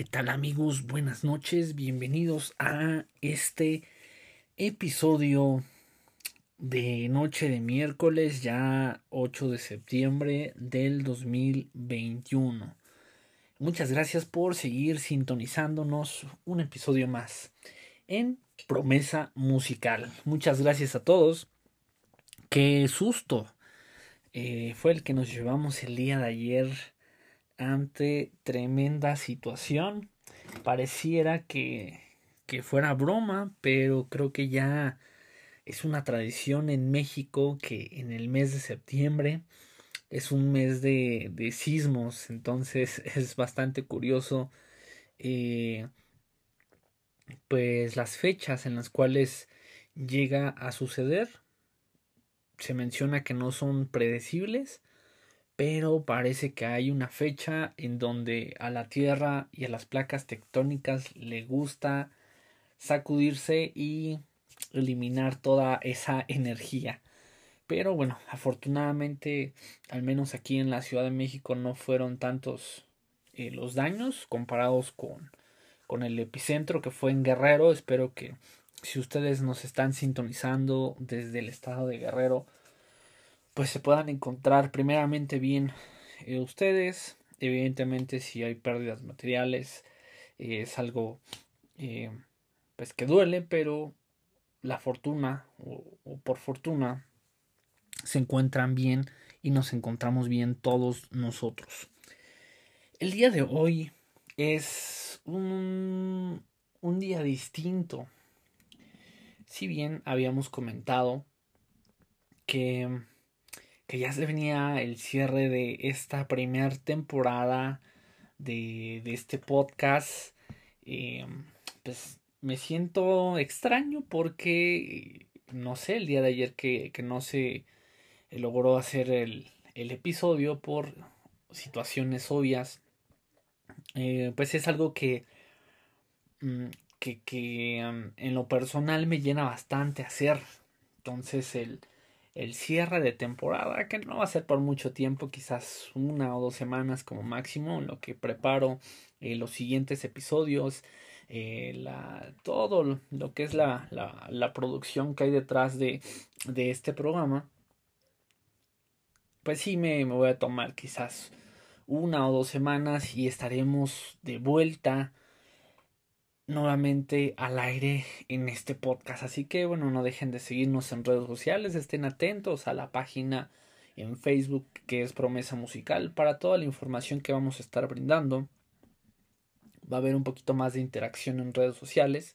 ¿Qué tal amigos? Buenas noches, bienvenidos a este episodio de noche de miércoles, ya 8 de septiembre del 2021. Muchas gracias por seguir sintonizándonos un episodio más en Promesa Musical. Muchas gracias a todos. Qué susto eh, fue el que nos llevamos el día de ayer ante tremenda situación. Pareciera que, que fuera broma, pero creo que ya es una tradición en México que en el mes de septiembre es un mes de, de sismos, entonces es bastante curioso eh, pues las fechas en las cuales llega a suceder. Se menciona que no son predecibles, pero parece que hay una fecha en donde a la Tierra y a las placas tectónicas le gusta sacudirse y eliminar toda esa energía. Pero bueno, afortunadamente, al menos aquí en la Ciudad de México no fueron tantos eh, los daños comparados con, con el epicentro que fue en Guerrero. Espero que si ustedes nos están sintonizando desde el estado de Guerrero, pues se puedan encontrar primeramente bien eh, ustedes. Evidentemente si hay pérdidas materiales eh, es algo eh, pues que duele, pero la fortuna o, o, por fortuna se encuentran bien y nos encontramos bien todos nosotros. El día de hoy es un, un día distinto. Si bien habíamos comentado que que ya se venía el cierre de esta primera temporada de, de, este podcast. Eh, pues me siento extraño porque, no sé, el día de ayer que, que no se logró hacer el, el, episodio por situaciones obvias, eh, pues es algo que, mm, que, que um, en lo personal me llena bastante hacer. Entonces el el cierre de temporada, que no va a ser por mucho tiempo, quizás una o dos semanas como máximo, en lo que preparo eh, los siguientes episodios, eh, la, todo lo que es la, la, la, producción que hay detrás de, de este programa, pues sí me, me voy a tomar quizás una o dos semanas y estaremos de vuelta nuevamente al aire en este podcast. Así que bueno, no dejen de seguirnos en redes sociales, estén atentos a la página en Facebook que es Promesa Musical para toda la información que vamos a estar brindando. Va a haber un poquito más de interacción en redes sociales,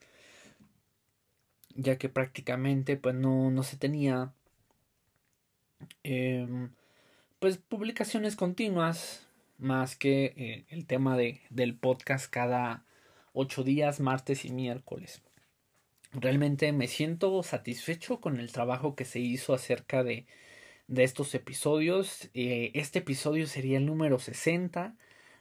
ya que prácticamente pues no, no se tenía eh, pues publicaciones continuas más que eh, el tema de, del podcast cada ocho días, martes y miércoles. Realmente me siento satisfecho con el trabajo que se hizo acerca de, de estos episodios. Eh, este episodio sería el número 60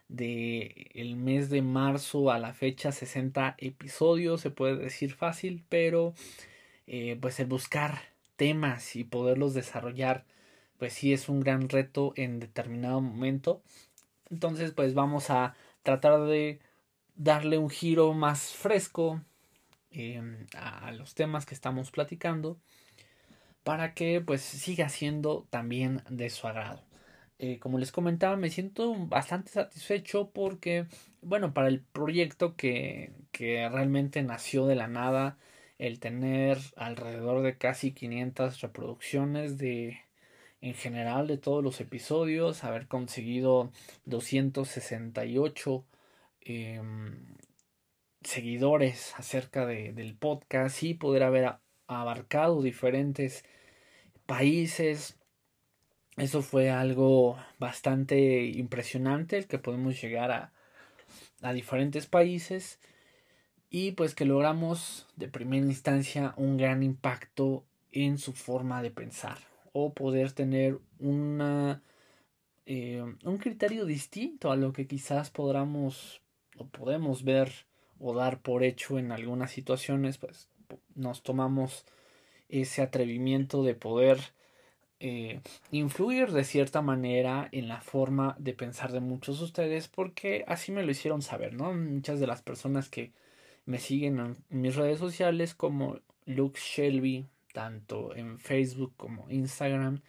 de el mes de marzo a la fecha 60 episodios se puede decir fácil pero eh, pues el buscar temas y poderlos desarrollar pues sí es un gran reto en determinado momento entonces pues vamos a tratar de darle un giro más fresco eh, a los temas que estamos platicando para que pues siga siendo también de su agrado. Eh, como les comentaba, me siento bastante satisfecho porque, bueno, para el proyecto que, que realmente nació de la nada, el tener alrededor de casi 500 reproducciones de en general de todos los episodios, haber conseguido 268 eh, seguidores acerca de, del podcast y poder haber abarcado diferentes países. Eso fue algo bastante impresionante, el que podemos llegar a, a diferentes países y pues que logramos de primera instancia un gran impacto en su forma de pensar o poder tener eh, un criterio distinto a lo que quizás podamos lo podemos ver o dar por hecho en algunas situaciones, pues nos tomamos ese atrevimiento de poder eh, influir de cierta manera en la forma de pensar de muchos de ustedes porque así me lo hicieron saber, ¿no? Muchas de las personas que me siguen en mis redes sociales como Luke Shelby, tanto en Facebook como Instagram,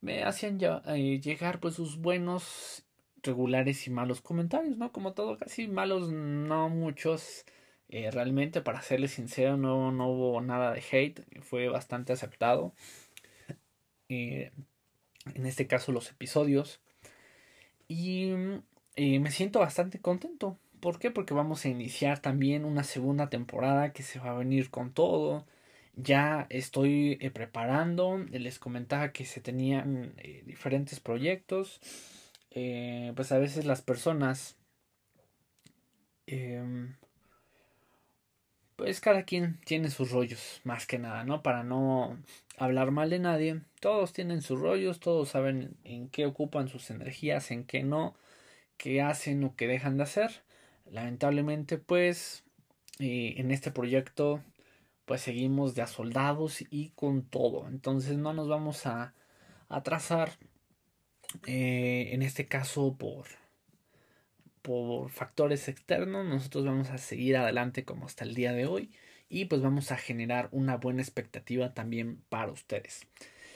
me hacían eh, llegar pues sus buenos, regulares y malos comentarios, ¿no? Como todo, casi malos, no muchos. Eh, realmente, para serles sincero, no, no hubo nada de hate, fue bastante aceptado. Eh, en este caso, los episodios. Y me siento bastante contento. ¿Por qué? Porque vamos a iniciar también una segunda temporada que se va a venir con todo ya estoy eh, preparando, les comentaba que se tenían eh, diferentes proyectos, eh, pues a veces las personas, em, pues cada quien tiene sus rollos, más que nada, ¿no? Para no hablar mal de nadie, todos tienen sus rollos, todos saben en qué ocupan sus energías, en qué no, qué hacen o qué dejan de hacer. Lamentablemente, pues, en este proyecto pues seguimos de soldados y con todo. Entonces no nos vamos a atrasar, eh, en este caso por, por factores externos. Nosotros vamos a seguir adelante como hasta el día de hoy y pues vamos a generar una buena expectativa también para ustedes.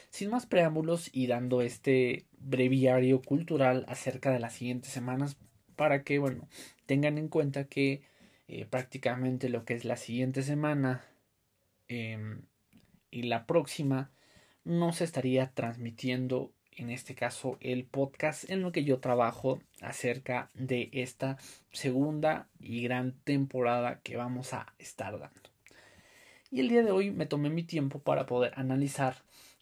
Sin más preámbulos y dando este breviario cultural acerca de las siguientes semanas para que, bueno, tengan en cuenta que eh, prácticamente lo que es la siguiente semana Em, y la próxima no se estaría transmitiendo en este caso el podcast en lo que yo trabajo acerca de esta segunda y gran temporada que vamos a estar dando. Y el día de hoy me tomé mi tiempo para poder analizar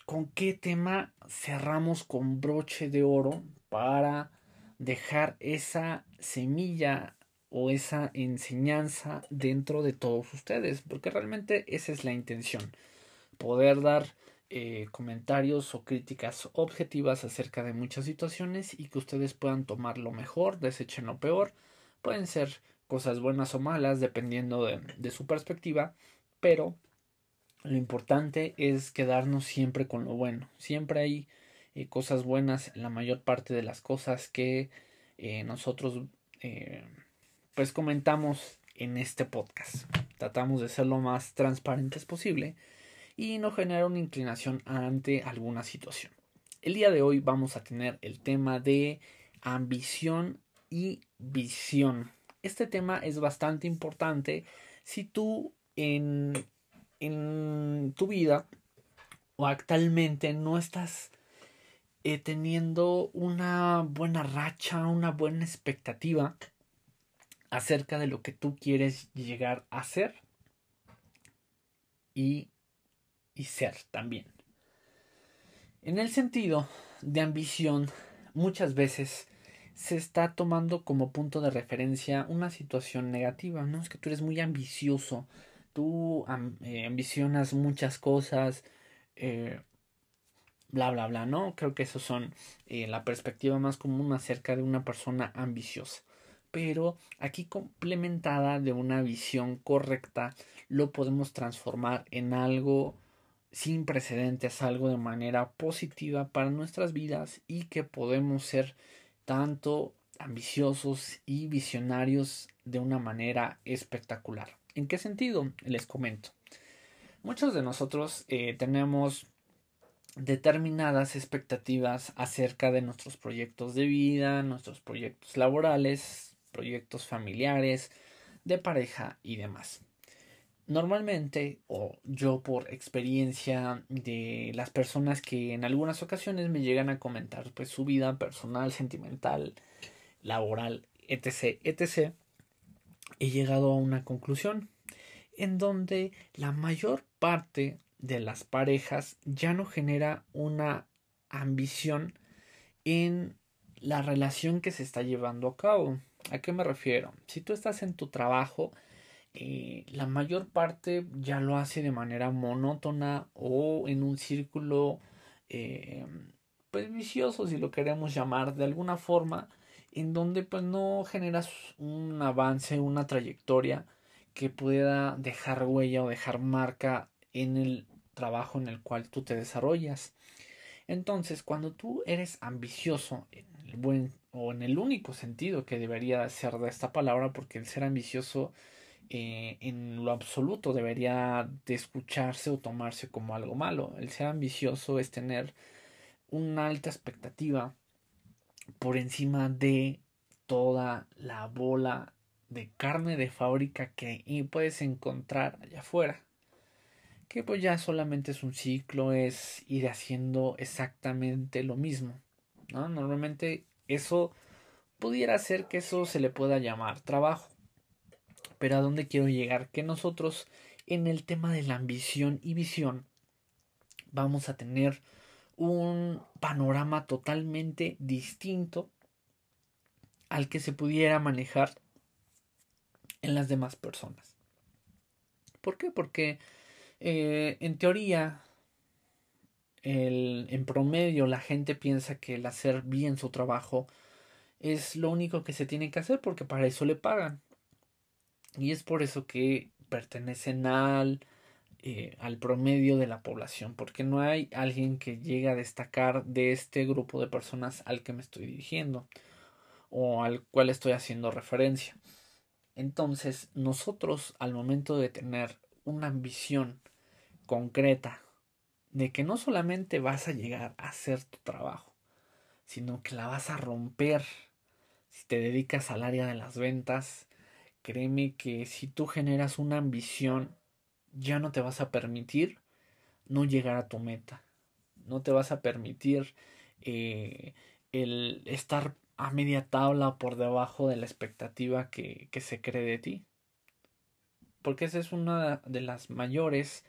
con qué tema cerramos con broche de oro para dejar esa semilla o esa enseñanza dentro de todos ustedes, porque realmente esa es la intención, poder dar eh, comentarios o críticas objetivas acerca de muchas situaciones y que ustedes puedan tomar lo mejor, desechen lo peor, pueden ser cosas buenas o malas dependiendo de, su perspectiva, pero lo importante es quedarnos siempre con lo bueno, siempre hay eh, cosas buenas, la mayor parte de las cosas que eh, nosotros pues comentamos en este podcast. Tratamos de ser lo más transparentes posible y no generar una inclinación ante alguna situación. El día de hoy vamos a tener el tema de ambición y visión. Este tema es bastante importante si tú en, en tu vida o actualmente no estás eh, teniendo una buena racha, una buena expectativa acerca de lo que tú quieres llegar a ser y, y ser también. En el sentido de ambición, muchas veces se está tomando como punto de referencia una situación negativa, ¿no? Es que tú eres muy ambicioso, tú eh, ambicionas muchas cosas, eh, bla, bla, bla, ¿no? Creo que eso son eh, la perspectiva más común acerca de una persona ambiciosa pero aquí complementada de una visión correcta lo podemos transformar en algo sin precedentes, algo de manera positiva para nuestras vidas y que podemos ser tanto ambiciosos y visionarios de una manera espectacular. ¿En qué sentido? Les comento. Muchos de nosotros eh, tenemos determinadas expectativas acerca de nuestros proyectos de vida, nuestros proyectos laborales, proyectos familiares, de pareja y demás. Normalmente, o yo por experiencia de las personas que en algunas ocasiones me llegan a comentar pues su vida personal, sentimental, laboral, etc, etc, he llegado a una conclusión en donde la mayor parte de las parejas ya no genera una ambición en la relación que se está llevando a cabo. ¿A qué me refiero? Si tú estás en tu trabajo, eh, la mayor parte ya lo hace de manera monótona o en un círculo eh, pues vicioso si lo queremos llamar de alguna forma en donde pues no generas un avance una trayectoria que pueda dejar huella o dejar marca en el trabajo en el cual tú te desarrollas. Entonces, cuando tú eres ambicioso, en el buen o en el único sentido que debería ser de esta palabra, porque el ser ambicioso eh, en lo absoluto debería de escucharse o tomarse como algo malo. El ser ambicioso es tener una alta expectativa por encima de toda la bola de carne de fábrica que puedes encontrar allá afuera. Que pues ya solamente es un ciclo, es ir haciendo exactamente lo mismo. ¿no? Normalmente eso pudiera ser que eso se le pueda llamar trabajo. Pero a dónde quiero llegar? Que nosotros en el tema de la ambición y visión vamos a tener un panorama totalmente distinto al que se pudiera manejar en las demás personas. ¿Por qué? Porque eh, en teoría, el, en promedio, la gente piensa que el hacer bien su trabajo es lo único que se tiene que hacer porque para eso le pagan. Y es por eso que pertenecen al, eh, al promedio de la población, porque no hay alguien que llegue a destacar de este grupo de personas al que me estoy dirigiendo o al cual estoy haciendo referencia. Entonces, nosotros al momento de tener una ambición concreta de que no solamente vas a llegar a hacer tu trabajo, sino que la vas a romper si te dedicas al área de las ventas, créeme que si tú generas una ambición, ya no te vas a permitir no llegar a tu meta. No te vas a permitir eh, el estar a media tabla por debajo de la expectativa que, se cree de ti. Porque esa es una de las mayores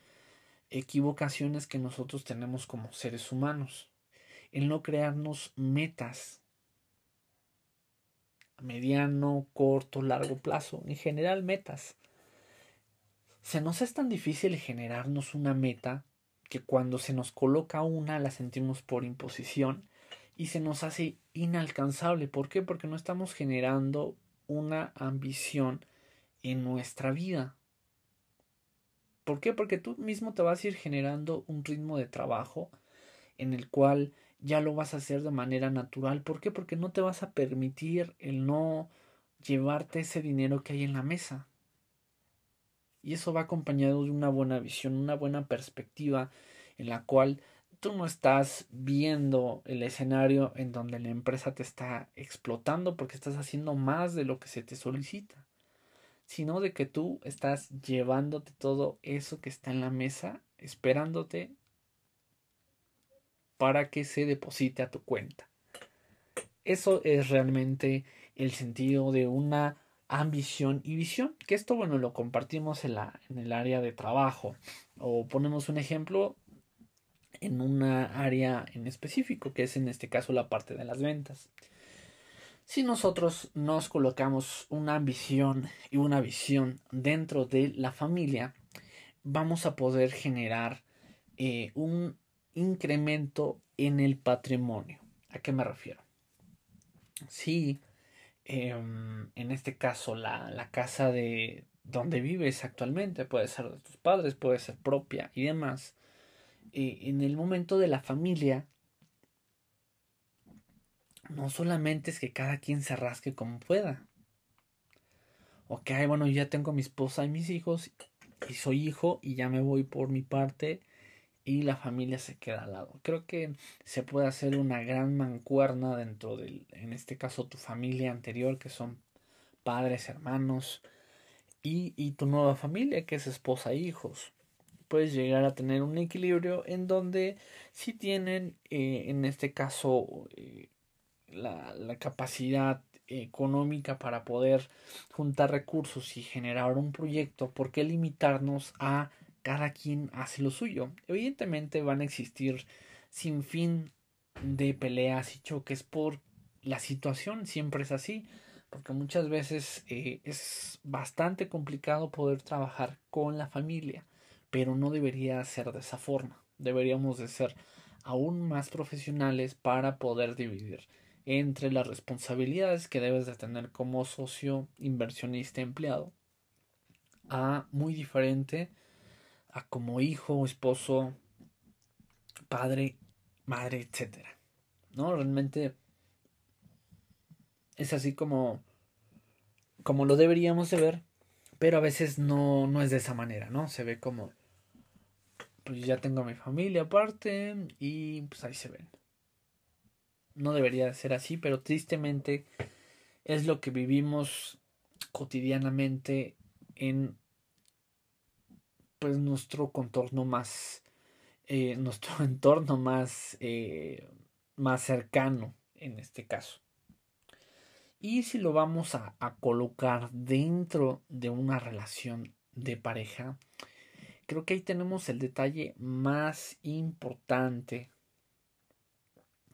equivocaciones que nosotros tenemos como seres humanos. El no crearnos metas mediano, corto, largo plazo, en general metas. Se nos es tan difícil generarnos una meta que cuando se nos coloca una la sentimos por imposición y se nos hace inalcanzable. ¿Por qué? Porque no estamos generando una ambición en nuestra vida. ¿Por qué? Porque tú mismo te vas a ir generando un ritmo de trabajo en el cual ya lo vas a hacer de manera natural. ¿Por qué? Porque no te vas a permitir el no llevarte ese dinero que hay en la mesa. Y eso va acompañado de una buena visión, una buena perspectiva en la cual tú no estás viendo el escenario en donde la empresa te está explotando porque estás haciendo más de lo que se te solicita, sino de que tú estás llevándote todo eso que está en la mesa, esperándote para que se deposite a tu cuenta. Eso es realmente el sentido de una ambición y visión, que esto, bueno, lo compartimos en, la, en el área de trabajo o ponemos un ejemplo en una área en específico, que es en este caso la parte de las ventas. Si nosotros nos colocamos una ambición y una visión dentro de la familia, vamos a poder generar eh, un incremento en el patrimonio. ¿A qué me refiero? Si em, en este caso la, la casa de donde vives actualmente puede ser de tus padres, puede ser propia y demás, eh, en el momento de la familia, no solamente es que cada quien se rasque como pueda. Ok, bueno, ya tengo mi esposa y mis hijos y soy hijo y ya me voy por mi parte y la familia se queda al lado. Creo que se puede hacer una gran mancuerna dentro del, en este caso, tu familia anterior, que son padres, hermanos, y, y tu nueva familia, que es esposa e hijos. Puedes llegar a tener un equilibrio en donde si tienen, eh, en este caso, eh, la, la capacidad económica para poder juntar recursos y generar un proyecto, ¿por qué limitarnos a cada quien hace lo suyo. Evidentemente van a existir sin fin de peleas y choques por la situación, siempre es así, porque muchas veces eh, es bastante complicado poder trabajar con la familia, pero no debería ser de esa forma. Deberíamos de ser aún más profesionales para poder dividir entre las responsabilidades que debes de tener como socio inversionista empleado a muy diferente a como hijo, esposo, padre madre, etcétera. ¿No? Realmente es así como como lo deberíamos de ver, pero a veces no, no es de esa manera, ¿no? Se ve como pues ya tengo a mi familia aparte y pues ahí se ven. No debería ser así, pero tristemente es lo que vivimos cotidianamente en pues nuestro contorno más eh, nuestro entorno más eh, más cercano en este caso. Y si lo vamos a, a colocar dentro de una relación de pareja creo que ahí tenemos el detalle más importante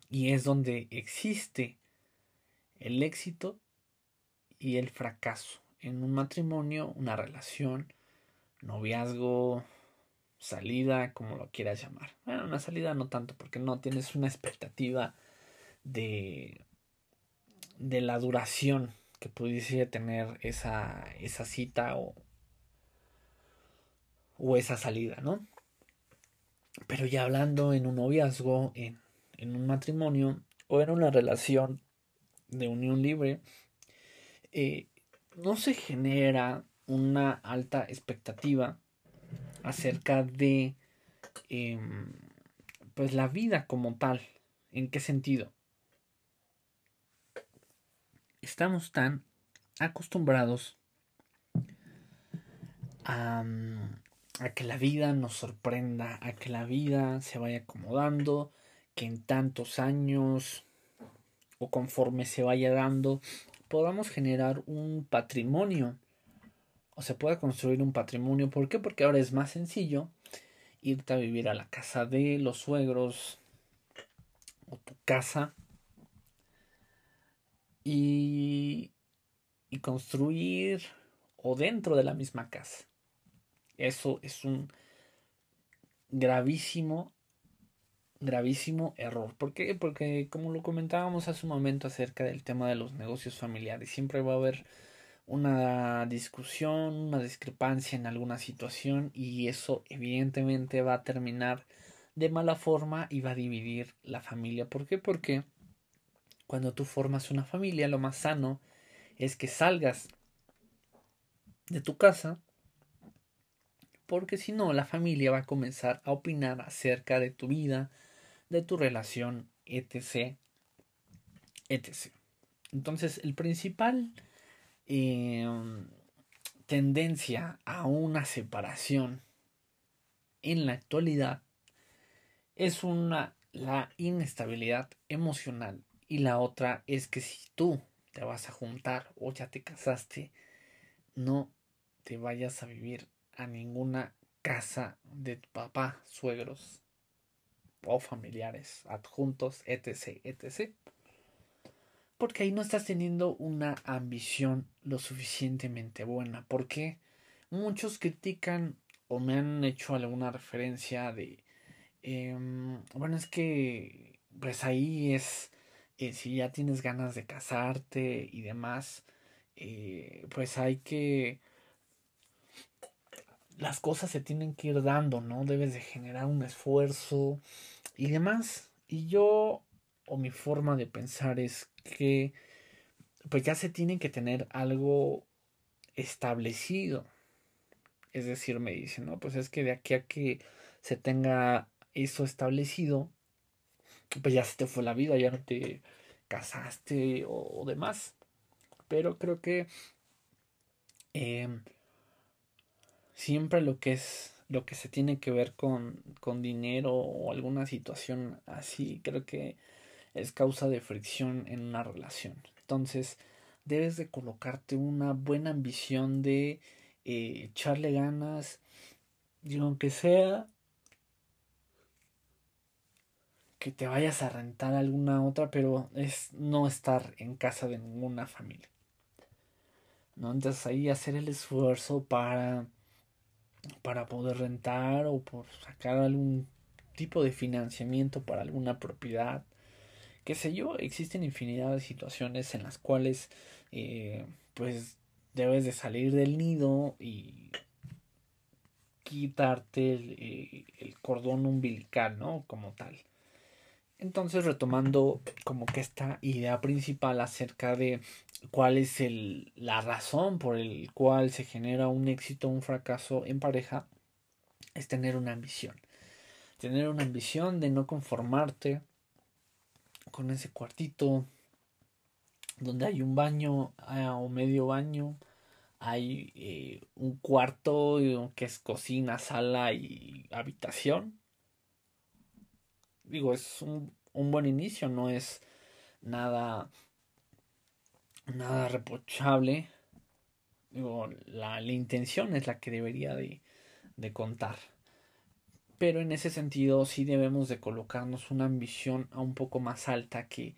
y es donde existe el éxito y el fracaso en un matrimonio, una relación, noviazgo, salida, como lo quieras llamar. Bueno, una salida no tanto porque no tienes una expectativa de de la duración que pudiese tener esa, esa cita o, o esa salida, ¿no? Pero ya hablando en un noviazgo, en, en un matrimonio o en una relación de unión libre, eh, no se genera una alta expectativa acerca de em, pues la vida como tal. ¿En qué sentido? Estamos tan acostumbrados a, a, que la vida nos sorprenda, a que la vida se vaya acomodando, que en tantos años o conforme se vaya dando podamos generar un patrimonio o se pueda construir un patrimonio. ¿Por qué? Porque ahora es más sencillo irte a vivir a la casa de los suegros o tu casa y, y construir o dentro de la misma casa. Eso es un gravísimo gravísimo error. ¿Por qué? Porque como lo comentábamos hace un momento acerca del tema de los negocios familiares, siempre va a haber una discusión, una discrepancia en alguna situación y eso evidentemente va a terminar de mala forma y va a dividir la familia. ¿Por qué? Porque cuando tú formas una familia, lo más sano es que salgas de tu casa porque si no la familia va a comenzar a opinar acerca de tu vida, de tu relación, etc. etc. Entonces, el principal em, tendencia a una separación en la actualidad es una la inestabilidad emocional y la otra es que si tú te vas a juntar o ya te casaste no te vayas a vivir a ninguna casa de tu papá, suegros, o familiares, adjuntos, etc., etc. Porque ahí no estás teniendo una ambición lo suficientemente buena. Porque muchos critican o me han hecho alguna referencia de, em, bueno, es que, pues ahí es, eh, si ya tienes ganas de casarte y demás, eh, pues hay que las cosas se tienen que ir dando, ¿no? Debes de generar un esfuerzo y demás. Y yo, o mi forma de pensar es que, pues ya se tiene que tener algo establecido. Es decir, me dicen, ¿no? Pues es que de aquí a que se tenga eso establecido, pues ya se te fue la vida, ya no te casaste o, demás. Pero creo que em, siempre lo que es lo que se tiene que ver con, con dinero o alguna situación así, creo que es causa de fricción en una relación. Entonces, debes de colocarte una buena ambición de eh, echarle ganas, y aunque sea que te vayas a rentar alguna otra, pero es no estar en casa de ninguna familia. ¿no? Entonces ahí hacer el esfuerzo para para poder rentar o por sacar algún tipo de financiamiento para alguna propiedad. Qué sé yo, existen infinidad de situaciones en las cuales eh, pues debes de salir del nido y quitarte el, eh, el, cordón umbilical, ¿no? Como tal. Entonces, retomando como que esta idea principal acerca de cuál es el, la razón por el cual se genera un éxito o un fracaso en pareja, es tener una ambición. Tener una ambición de no conformarte con ese cuartito donde hay un baño ah, o medio baño, hay eh, un cuarto que es cocina, sala y habitación digo, es un, buen inicio, no es nada, nada reprochable. Digo, la, intención es la que debería de, de contar. Pero en ese sentido sí debemos de colocarnos una ambición a un poco más alta que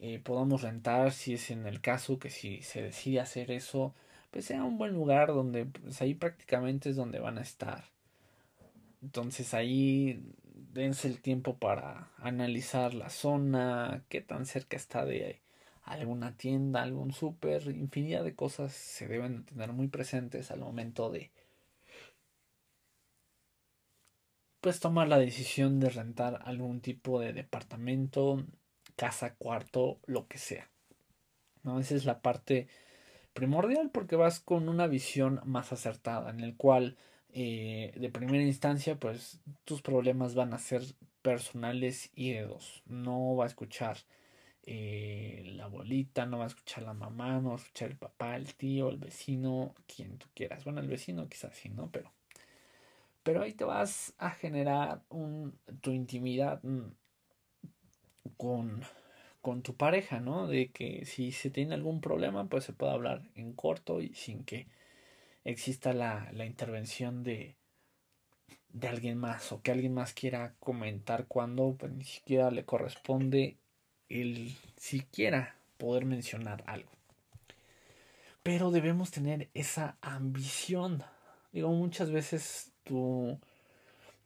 eh, podamos rentar si es en el caso que si se decide hacer eso pues sea un buen lugar donde pues ahí prácticamente es donde van a estar. Entonces ahí dense el tiempo para analizar la zona, qué tan cerca está de alguna tienda, algún súper, infinidad de cosas se deben tener muy presentes al momento de pues tomar la decisión de rentar algún tipo de departamento, casa, cuarto, lo que sea. ¿No? Esa es la parte primordial porque vas con una visión más acertada en el cual eh, de primera instancia, pues tus problemas van a ser personales y de dos. No va a escuchar eh, la abuelita, no va a escuchar la mamá, no va a escuchar el papá, el tío, el vecino, quien tú quieras. Bueno, el vecino quizás sí, ¿no? Pero, pero ahí te vas a generar tu intimidad mm, con, tu pareja, ¿no? De que si se tiene algún problema, pues se puede hablar en corto y sin que exista la, intervención de, de alguien más o que alguien más quiera comentar cuando pues, ni siquiera le corresponde el siquiera poder mencionar algo. Pero debemos tener esa ambición. Digo, muchas veces tu,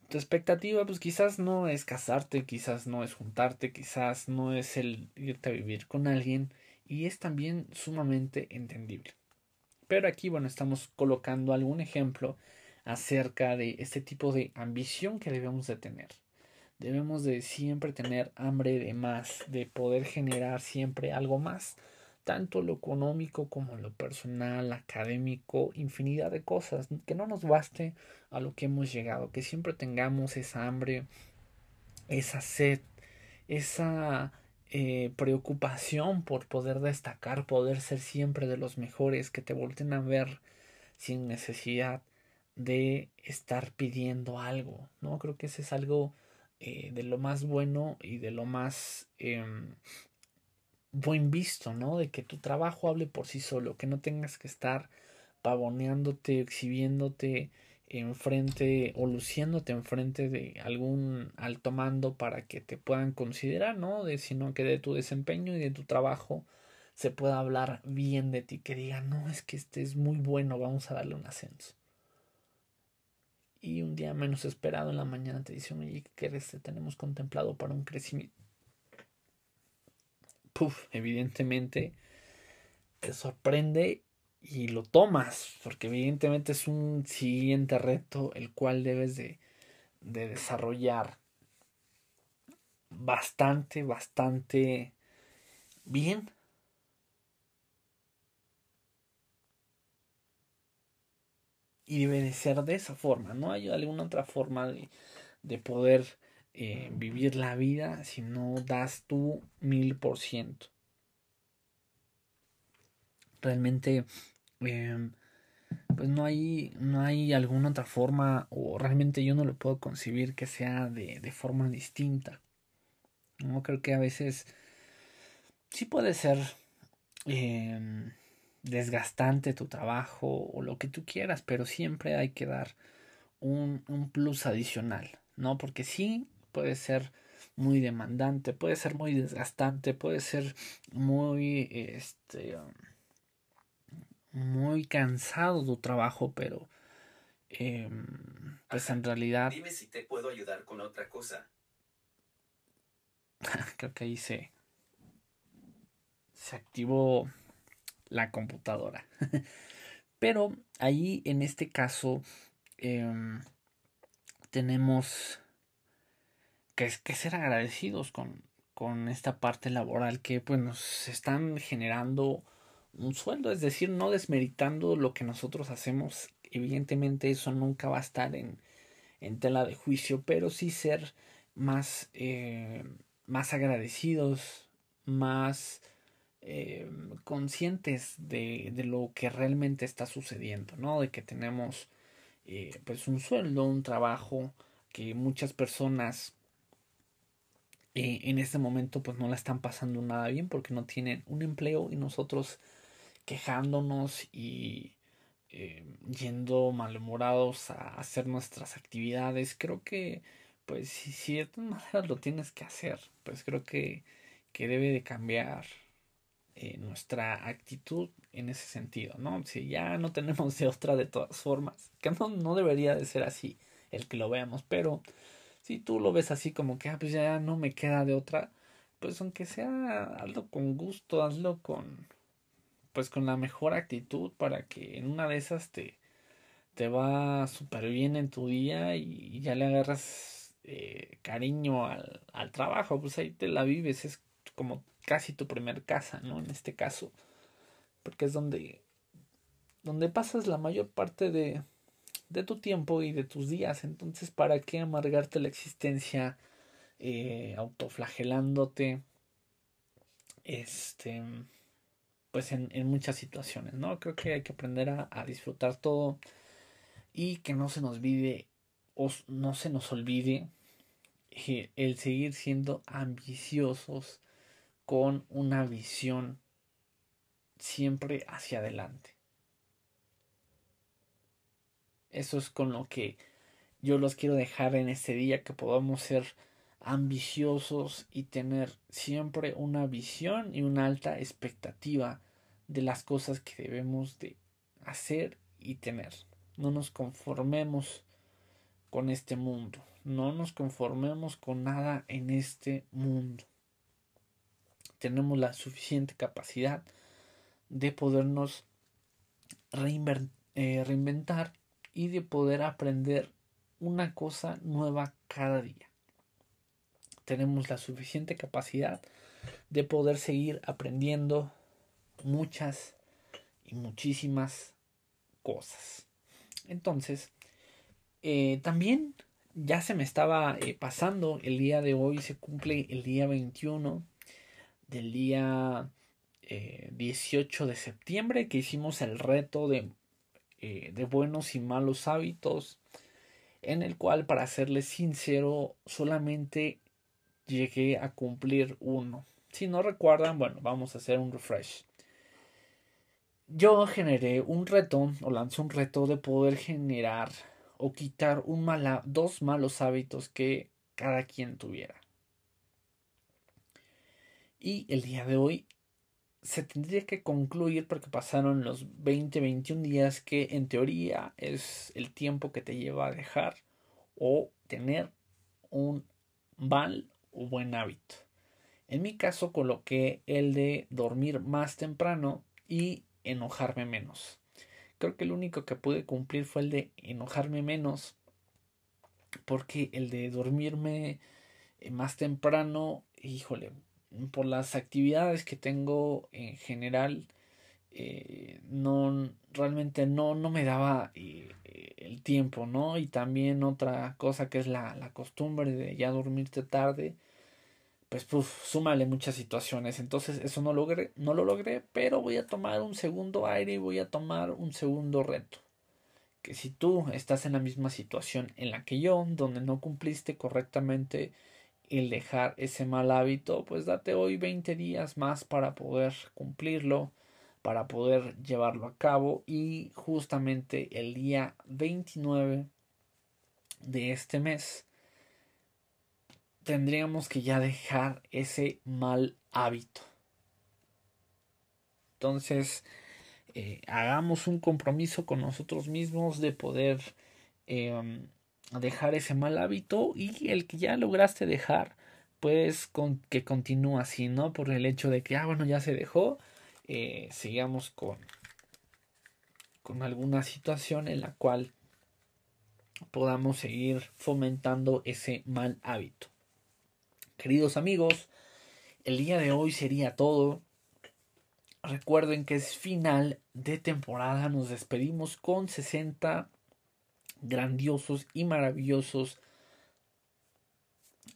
tu expectativa, pues quizás no es casarte, quizás no es juntarte, quizás no es el irte a vivir con alguien. Y es también sumamente entendible. Pero aquí, bueno, estamos colocando algún ejemplo acerca de este tipo de ambición que debemos de tener. Debemos de siempre tener hambre de más, de poder generar siempre algo más, tanto lo económico como lo personal, académico, infinidad de cosas, que no nos baste a lo que hemos llegado, que siempre tengamos esa hambre, esa sed, esa eh, preocupación por poder destacar, poder ser siempre de los mejores, que te volten a ver sin necesidad de estar pidiendo algo, ¿no? Creo que ese es algo eh, de lo más bueno y de lo más em, buen visto, ¿no? De que tu trabajo hable por sí solo, que no tengas que estar pavoneándote, exhibiéndote, enfrente o luciéndote enfrente de algún alto mando para que te puedan considerar, ¿no? De, sino que de tu desempeño y de tu trabajo se pueda hablar bien de ti, que diga, no, es que este es muy bueno, vamos a darle un ascenso. Y un día menos esperado en la mañana te dicen, oye, ¿qué eres? Te tenemos contemplado para un crecimiento. Puf, evidentemente te sorprende y lo tomas, porque evidentemente es un siguiente reto el cual debes de, de desarrollar bastante, bastante bien. Y debe de ser de esa forma, no hay alguna otra forma de, de poder eh, vivir la vida si no das tu mil por ciento. Realmente Em, pues no hay, no hay alguna otra forma, o realmente yo no lo puedo concebir que sea de, de forma distinta. No creo que a veces sí puede ser em, desgastante tu trabajo o lo que tú quieras, pero siempre hay que dar un, un plus adicional, ¿no? Porque sí puede ser muy demandante, puede ser muy desgastante, puede ser muy este muy cansado tu trabajo, pero eh, pues en realidad... Dime si te puedo ayudar con otra cosa. Creo que ahí se, se activó la computadora. pero ahí en este caso eh, tenemos que, que, ser agradecidos con, con esta parte laboral que pues nos están generando un sueldo, es decir, no desmeritando lo que nosotros hacemos, evidentemente eso nunca va a estar en, en tela de juicio, pero sí ser más, eh, más agradecidos, más eh, conscientes de, de, lo que realmente está sucediendo, ¿no? De que tenemos eh, pues un sueldo, un trabajo que muchas personas en este momento pues no la están pasando nada bien porque no tienen un empleo y nosotros quejándonos y eh, yendo malhumorados a hacer nuestras actividades. Creo que, pues, si, si de todas maneras lo tienes que hacer, pues creo que, que debe de cambiar eh, nuestra actitud en ese sentido, ¿no? Si ya no tenemos de otra de todas formas, que no, no debería de ser así el que lo veamos, pero si tú lo ves así como que, ah, pues ya no me queda de otra, pues aunque sea, hazlo con gusto, hazlo con, pues con la mejor actitud para que en una de esas te, te va súper bien en tu día y ya le agarras eh, cariño al, al trabajo, pues ahí te la vives, es como casi tu primer casa, ¿no? En este caso, porque es donde, donde pasas la mayor parte de, de tu tiempo y de tus días, entonces, ¿para qué amargarte la existencia eh, autoflagelándote? Este pues en, en, muchas situaciones, ¿no? Creo que hay que aprender a, a, disfrutar todo y que no se nos olvide o no se nos olvide eh, el seguir siendo ambiciosos con una visión siempre hacia adelante. Eso es con lo que yo los quiero dejar en este día, que podamos ser ambiciosos y tener siempre una visión y una alta expectativa de las cosas que debemos de hacer y tener. No nos conformemos con este mundo. No nos conformemos con nada en este mundo. Tenemos la suficiente capacidad de podernos eh, reinventar y de poder aprender una cosa nueva cada día. Tenemos la suficiente capacidad de poder seguir aprendiendo, muchas y muchísimas cosas. Entonces, eh, también ya se me estaba eh, pasando, el día de hoy se cumple el día 21 del día 18 eh, de septiembre que hicimos el reto de, de buenos y malos hábitos en el cual para serles sincero solamente llegué a cumplir uno. Si no recuerdan, bueno, vamos a hacer un refresh yo generé un reto o lancé un reto de poder generar o quitar un dos malos hábitos que cada quien tuviera. Y el día de hoy se tendría que concluir porque pasaron los 20, 21 días que en teoría es el tiempo que te lleva a dejar o tener un mal o buen hábito. En mi caso coloqué el de dormir más temprano y enojarme menos. Creo que el único que pude cumplir fue el de enojarme menos, porque el de dormirme eh, más temprano, híjole, por las actividades que tengo en general, eh, no realmente no, no me daba eh, el tiempo, ¿no? Y también otra cosa que es la, la costumbre de ya dormirte tarde, pues puf, súmale muchas situaciones. Entonces eso no logré, no lo logré, pero voy a tomar un segundo aire y voy a tomar un segundo reto. Que si tú estás en la misma situación en la que yo, donde no cumpliste correctamente el dejar ese mal hábito, pues date hoy 20 días más para poder cumplirlo, para poder llevarlo a cabo y justamente el día 29 de este mes tendríamos que ya dejar ese mal hábito. Entonces, eh, hagamos un compromiso con nosotros mismos de poder em, dejar ese mal hábito y el que ya lograste dejar, pues con, que continúe así, ¿no? Por el hecho de que, ah, bueno, ya se dejó, eh, sigamos con, con alguna situación en la cual podamos seguir fomentando ese mal hábito. Queridos amigos, el día de hoy sería todo. Recuerden que es final de temporada. Nos despedimos con 60 grandiosos y maravillosos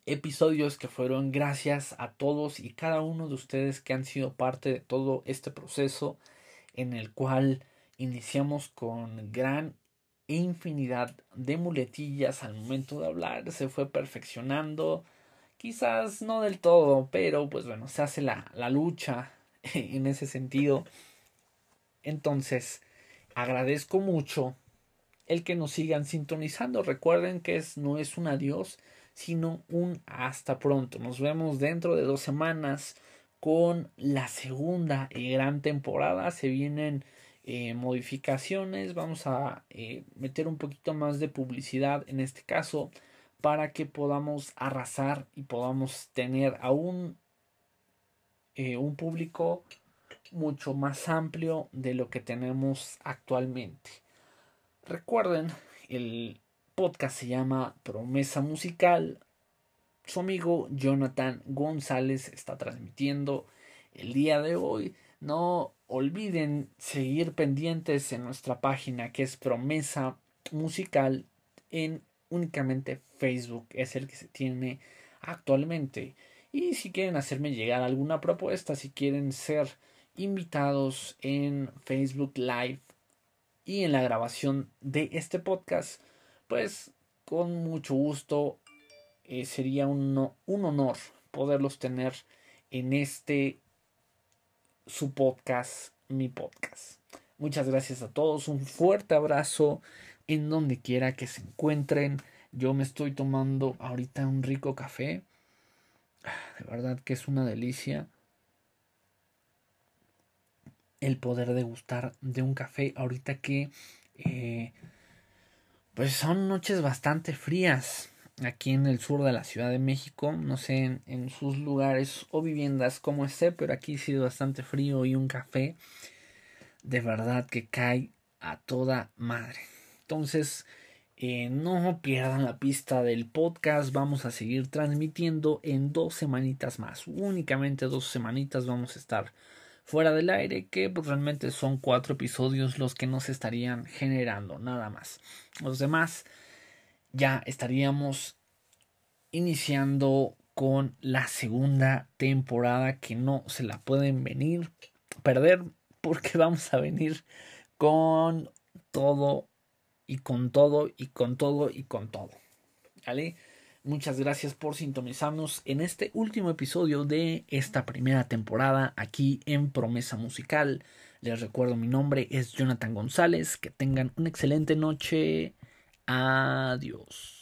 episodios que fueron gracias a todos y cada uno de ustedes que han sido parte de todo este proceso en el cual iniciamos con gran infinidad de muletillas al momento de hablar, se fue perfeccionando, quizás no del todo, pero pues bueno, se hace la, la lucha en ese sentido. Entonces, agradezco mucho el que nos sigan sintonizando. Recuerden que es, no es un adiós, sino un hasta pronto. Nos vemos dentro de dos semanas con la segunda y gran temporada. Se vienen eh, modificaciones. Vamos a eh, meter un poquito más de publicidad en este caso para que podamos arrasar y podamos tener aún eh, un público mucho más amplio de lo que tenemos actualmente. Recuerden, el podcast se llama Promesa Musical. Su amigo Jonathan González está transmitiendo el día de hoy. No olviden seguir pendientes en nuestra página que es Promesa Musical en únicamente Facebook. Es el que se tiene actualmente. Y si quieren hacerme llegar alguna propuesta, si quieren ser invitados en Facebook Live y en la grabación de este podcast, pues con mucho gusto eh, sería un, un honor poderlos tener en este su podcast, mi podcast. Muchas gracias a todos, un fuerte abrazo en donde quiera que se encuentren. Yo me estoy tomando ahorita un rico café de verdad que es una delicia el poder degustar de un café ahorita que eh, pues son noches bastante frías aquí en el sur de la Ciudad de México no sé en, sus lugares o viviendas como esté pero aquí ha sido bastante frío y un café de verdad que cae a toda madre entonces eh, no pierdan la pista del podcast. Vamos a seguir transmitiendo en dos semanitas más. Únicamente dos semanitas vamos a estar fuera del aire. Que pues, realmente son cuatro episodios los que nos estarían generando. Nada más. Los demás ya estaríamos iniciando con la segunda temporada que no se la pueden venir perder porque vamos a venir con todo y con todo y con todo y con todo. ¿Vale? Muchas gracias por sintonizarnos en este último episodio de esta primera temporada aquí en Promesa Musical. Les recuerdo mi nombre es Jonathan González. Que tengan una excelente noche. Adiós.